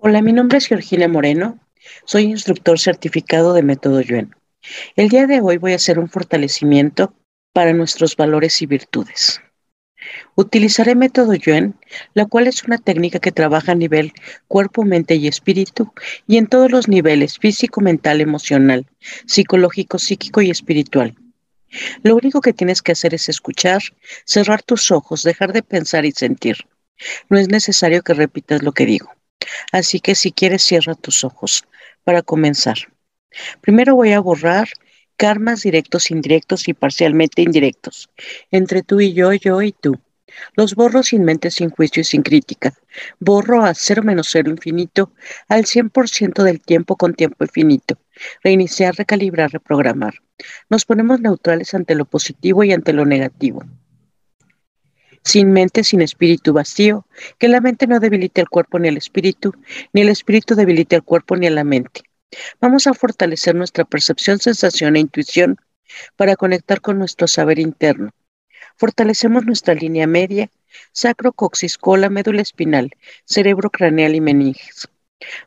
Hola, mi nombre es Georgina Moreno. Soy instructor certificado de método Yuen. El día de hoy voy a hacer un fortalecimiento para nuestros valores y virtudes. Utilizaré método Yuen, la cual es una técnica que trabaja a nivel cuerpo, mente y espíritu y en todos los niveles físico, mental, emocional, psicológico, psíquico y espiritual. Lo único que tienes que hacer es escuchar, cerrar tus ojos, dejar de pensar y sentir. No es necesario que repitas lo que digo. Así que si quieres, cierra tus ojos para comenzar. Primero voy a borrar karmas directos, indirectos y parcialmente indirectos entre tú y yo, yo y tú. Los borro sin mente, sin juicio y sin crítica. Borro a cero menos cero infinito al 100% del tiempo con tiempo infinito. Reiniciar, recalibrar, reprogramar. Nos ponemos neutrales ante lo positivo y ante lo negativo sin mente, sin espíritu vacío, que la mente no debilite el cuerpo ni el espíritu, ni el espíritu debilite el cuerpo ni la mente. Vamos a fortalecer nuestra percepción, sensación e intuición para conectar con nuestro saber interno. Fortalecemos nuestra línea media, sacro, coxis, cola, médula espinal, cerebro craneal y meninges.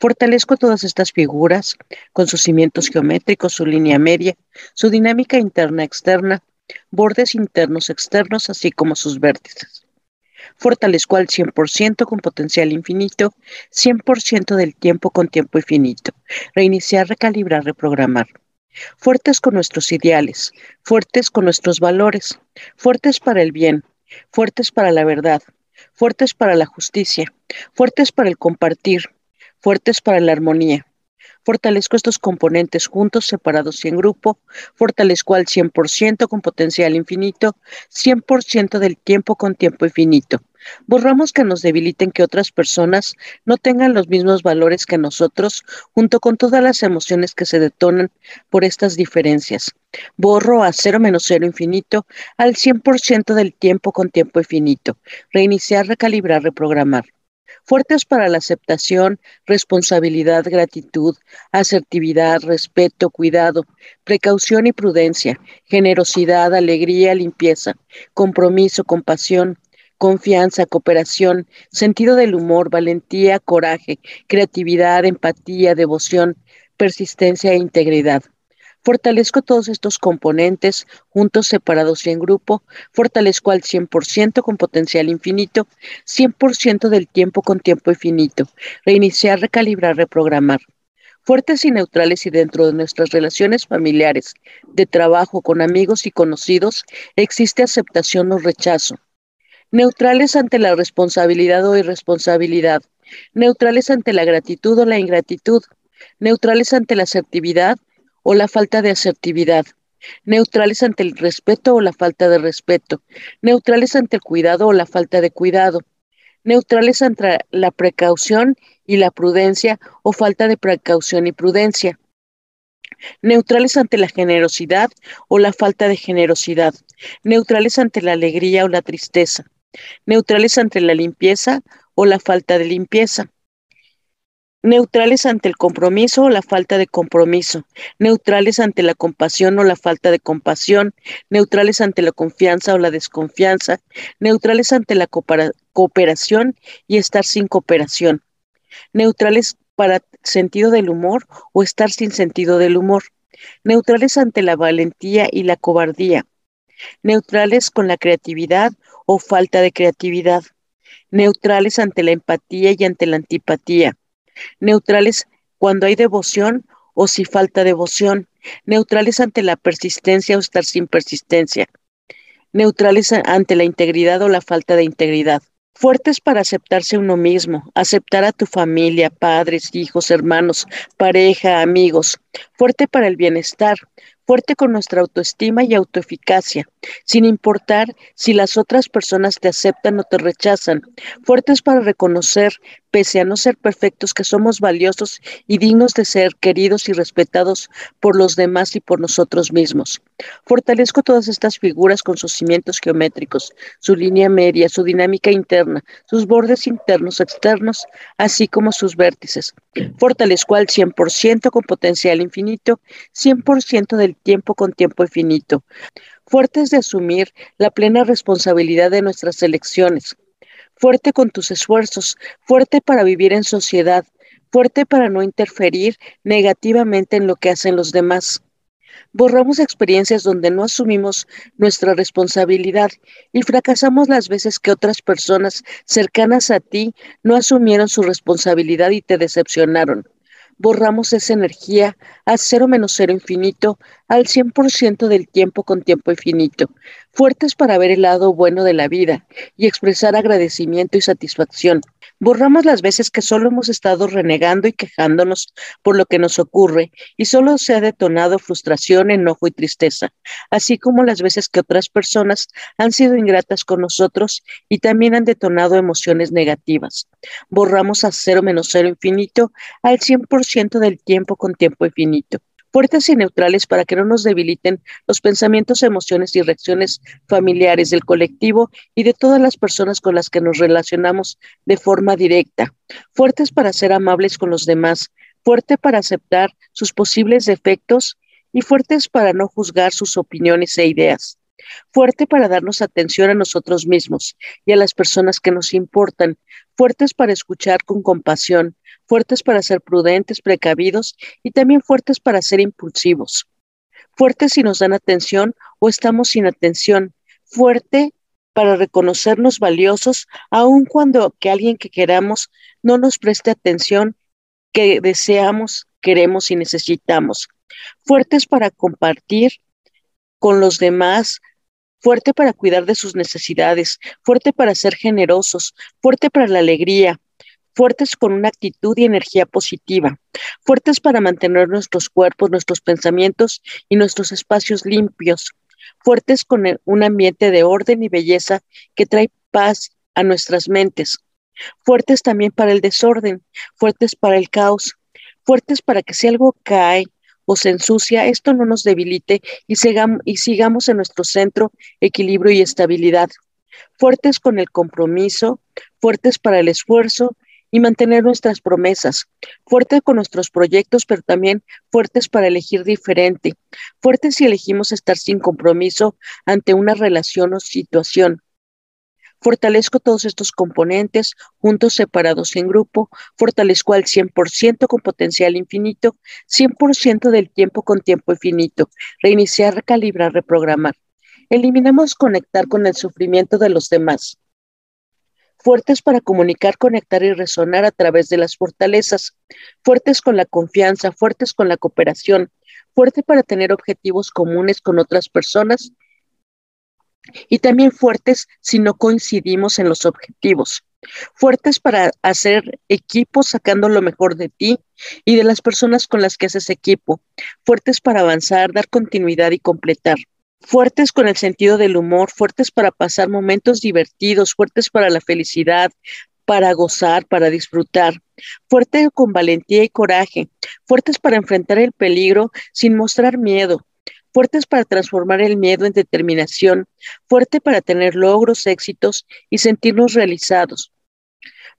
Fortalezco todas estas figuras con sus cimientos geométricos, su línea media, su dinámica interna externa, bordes internos externos, así como sus vértices. Fortalezco al 100% con potencial infinito, 100% del tiempo con tiempo infinito. Reiniciar, recalibrar, reprogramar. Fuertes con nuestros ideales, fuertes con nuestros valores, fuertes para el bien, fuertes para la verdad, fuertes para la justicia, fuertes para el compartir, fuertes para la armonía, Fortalezco estos componentes juntos, separados y en grupo. Fortalezco al 100% con potencial infinito, 100% del tiempo con tiempo infinito. Borramos que nos debiliten que otras personas no tengan los mismos valores que nosotros, junto con todas las emociones que se detonan por estas diferencias. Borro a cero menos cero infinito al 100% del tiempo con tiempo infinito. Reiniciar, recalibrar, reprogramar fuertes para la aceptación, responsabilidad, gratitud, asertividad, respeto, cuidado, precaución y prudencia, generosidad, alegría, limpieza, compromiso, compasión, confianza, cooperación, sentido del humor, valentía, coraje, creatividad, empatía, devoción, persistencia e integridad. Fortalezco todos estos componentes, juntos, separados y en grupo. Fortalezco al 100% con potencial infinito, 100% del tiempo con tiempo infinito. Reiniciar, recalibrar, reprogramar. Fuertes y neutrales y dentro de nuestras relaciones familiares, de trabajo, con amigos y conocidos, existe aceptación o rechazo. Neutrales ante la responsabilidad o irresponsabilidad. Neutrales ante la gratitud o la ingratitud. Neutrales ante la asertividad o la falta de asertividad, neutrales ante el respeto o la falta de respeto, neutrales ante el cuidado o la falta de cuidado, neutrales ante la precaución y la prudencia o falta de precaución y prudencia, neutrales ante la generosidad o la falta de generosidad, neutrales ante la alegría o la tristeza, neutrales ante la limpieza o la falta de limpieza, neutrales ante el compromiso o la falta de compromiso, neutrales ante la compasión o la falta de compasión, neutrales ante la confianza o la desconfianza, neutrales ante la cooperación y estar sin cooperación, neutrales para sentido del humor o estar sin sentido del humor, neutrales ante la valentía y la cobardía, neutrales con la creatividad o falta de creatividad, neutrales ante la empatía y ante la antipatía, neutrales cuando hay devoción o si falta devoción, neutrales ante la persistencia o estar sin persistencia, neutrales ante la integridad o la falta de integridad, fuertes para aceptarse uno mismo, aceptar a tu familia, padres, hijos, hermanos, pareja, amigos, fuerte para el bienestar, fuerte con nuestra autoestima y autoeficacia, sin importar si las otras personas te aceptan o te rechazan, fuertes para reconocer, pese a no ser perfectos, que somos valiosos y dignos de ser queridos y respetados por los demás y por nosotros mismos. Fortalezco todas estas figuras con sus cimientos geométricos, su línea media, su dinámica interna, sus bordes internos, externos, así como sus vértices. Fortalezco al 100% con potencial infinito, 100% del tiempo con tiempo infinito, fuertes de asumir la plena responsabilidad de nuestras elecciones, fuerte con tus esfuerzos, fuerte para vivir en sociedad, fuerte para no interferir negativamente en lo que hacen los demás. Borramos experiencias donde no asumimos nuestra responsabilidad y fracasamos las veces que otras personas cercanas a ti no asumieron su responsabilidad y te decepcionaron borramos esa energía a cero menos cero infinito al 100% del tiempo con tiempo infinito, fuertes para ver el lado bueno de la vida y expresar agradecimiento y satisfacción. Borramos las veces que solo hemos estado renegando y quejándonos por lo que nos ocurre y solo se ha detonado frustración, enojo y tristeza, así como las veces que otras personas han sido ingratas con nosotros y también han detonado emociones negativas. Borramos a cero menos cero infinito al 100% del tiempo con tiempo infinito fuertes y neutrales para que no nos debiliten los pensamientos, emociones y reacciones familiares del colectivo y de todas las personas con las que nos relacionamos de forma directa, fuertes para ser amables con los demás, fuerte para aceptar sus posibles defectos y fuertes para no juzgar sus opiniones e ideas. Fuerte para darnos atención a nosotros mismos y a las personas que nos importan, fuertes para escuchar con compasión, fuertes para ser prudentes, precavidos y también fuertes para ser impulsivos. Fuertes si nos dan atención o estamos sin atención. Fuerte para reconocernos valiosos, aun cuando que alguien que queramos no nos preste atención, que deseamos, queremos y necesitamos. Fuertes para compartir con los demás, fuerte para cuidar de sus necesidades, fuerte para ser generosos, fuerte para la alegría, fuertes con una actitud y energía positiva, fuertes para mantener nuestros cuerpos, nuestros pensamientos y nuestros espacios limpios, fuertes con un ambiente de orden y belleza que trae paz a nuestras mentes, fuertes también para el desorden, fuertes para el caos, fuertes para que si algo cae o se ensucia, esto no nos debilite y, y sigamos en nuestro centro, equilibrio y estabilidad. Fuertes con el compromiso, fuertes para el esfuerzo, y mantener nuestras promesas, fuertes con nuestros proyectos, pero también fuertes para elegir diferente, fuertes si elegimos estar sin compromiso ante una relación o situación. Fortalezco todos estos componentes, juntos, separados y en grupo, fortalezco al 100% con potencial infinito, 100% del tiempo con tiempo infinito, reiniciar, recalibrar, reprogramar. Eliminamos conectar con el sufrimiento de los demás. Fuertes para comunicar, conectar y resonar a través de las fortalezas, fuertes con la confianza, fuertes con la cooperación, fuerte para tener objetivos comunes con otras personas y también fuertes si no coincidimos en los objetivos, fuertes para hacer equipo sacando lo mejor de ti y de las personas con las que haces equipo, fuertes para avanzar, dar continuidad y completar. Fuertes con el sentido del humor, fuertes para pasar momentos divertidos, fuertes para la felicidad, para gozar, para disfrutar, fuertes con valentía y coraje, fuertes para enfrentar el peligro sin mostrar miedo, fuertes para transformar el miedo en determinación, fuerte para tener logros, éxitos y sentirnos realizados,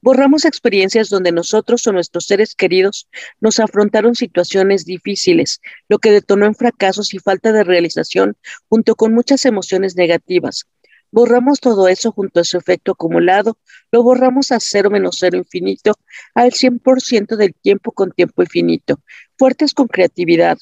Borramos experiencias donde nosotros o nuestros seres queridos nos afrontaron situaciones difíciles, lo que detonó en fracasos y falta de realización, junto con muchas emociones negativas. Borramos todo eso junto a su efecto acumulado, lo borramos a cero menos cero infinito, al 100% del tiempo con tiempo infinito, fuertes con creatividad,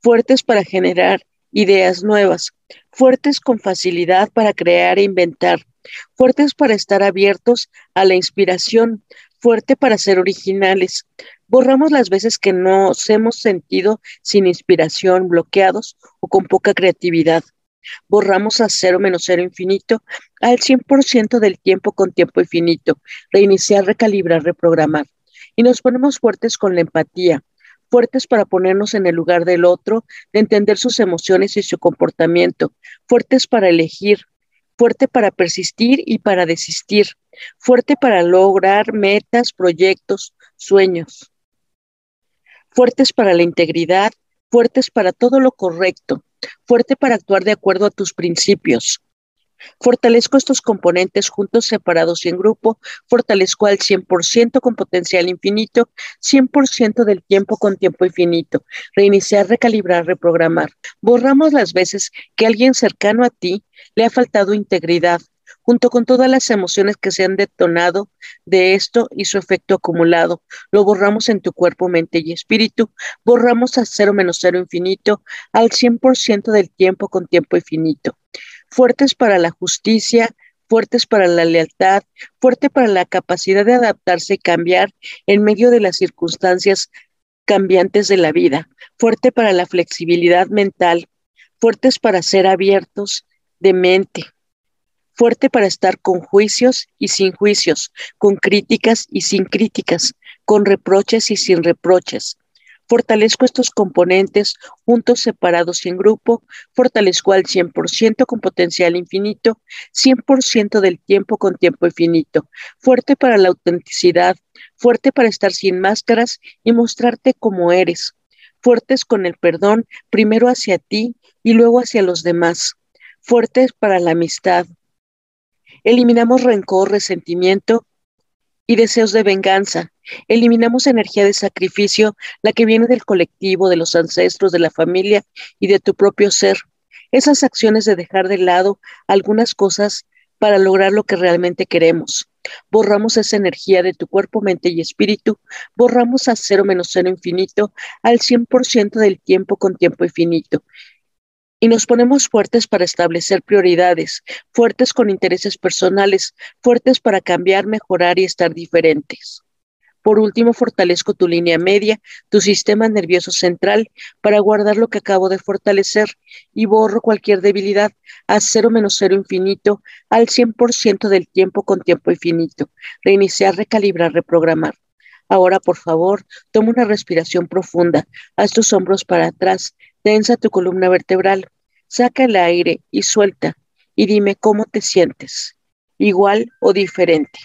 fuertes para generar ideas nuevas, fuertes con facilidad para crear e inventar, fuertes para estar abiertos a la inspiración, fuerte para ser originales. Borramos las veces que nos hemos sentido sin inspiración, bloqueados o con poca creatividad. Borramos a cero menos cero infinito al 100% del tiempo con tiempo infinito. Reiniciar, recalibrar, reprogramar. Y nos ponemos fuertes con la empatía, fuertes para ponernos en el lugar del otro, de entender sus emociones y su comportamiento, fuertes para elegir, fuerte para persistir y para desistir, fuerte para lograr metas, proyectos, sueños, fuertes para la integridad, fuertes para todo lo correcto, fuerte para actuar de acuerdo a tus principios, Fortalezco estos componentes juntos, separados y en grupo. Fortalezco al 100% con potencial infinito, 100% del tiempo con tiempo infinito. Reiniciar, recalibrar, reprogramar. Borramos las veces que alguien cercano a ti le ha faltado integridad, junto con todas las emociones que se han detonado de esto y su efecto acumulado. Lo borramos en tu cuerpo, mente y espíritu. Borramos a cero menos cero infinito al 100% del tiempo con tiempo infinito. Fuertes para la justicia, fuertes para la lealtad, fuerte para la capacidad de adaptarse y cambiar en medio de las circunstancias cambiantes de la vida, fuerte para la flexibilidad mental, fuertes para ser abiertos de mente, fuerte para estar con juicios y sin juicios, con críticas y sin críticas, con reproches y sin reproches. Fortalezco estos componentes juntos, separados y en grupo. Fortalezco al 100% con potencial infinito, 100% del tiempo con tiempo infinito. Fuerte para la autenticidad, fuerte para estar sin máscaras y mostrarte como eres. Fuertes con el perdón, primero hacia ti y luego hacia los demás. Fuertes para la amistad. Eliminamos rencor, resentimiento y deseos de venganza. Eliminamos energía de sacrificio, la que viene del colectivo, de los ancestros, de la familia y de tu propio ser. Esas acciones de dejar de lado algunas cosas para lograr lo que realmente queremos. Borramos esa energía de tu cuerpo, mente y espíritu. Borramos a cero menos cero infinito al 100% del tiempo con tiempo infinito y nos ponemos fuertes para establecer prioridades, fuertes con intereses personales, fuertes para cambiar, mejorar y estar diferentes. Por último, fortalezco tu línea media, tu sistema nervioso central, para guardar lo que acabo de fortalecer y borro cualquier debilidad a cero menos cero infinito al 100% del tiempo con tiempo infinito. Reiniciar, recalibrar, reprogramar. Ahora, por favor, toma una respiración profunda, haz tus hombros para atrás, tensa tu columna vertebral, saca el aire y suelta y dime cómo te sientes, igual o diferente.